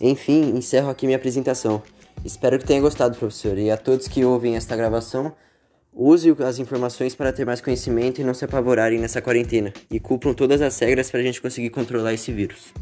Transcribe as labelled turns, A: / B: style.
A: Enfim, encerro aqui minha apresentação. Espero que tenha gostado, professor, e a todos que ouvem esta gravação, use as informações para ter mais conhecimento e não se apavorarem nessa quarentena, e cumpram todas as regras para a gente conseguir controlar esse vírus.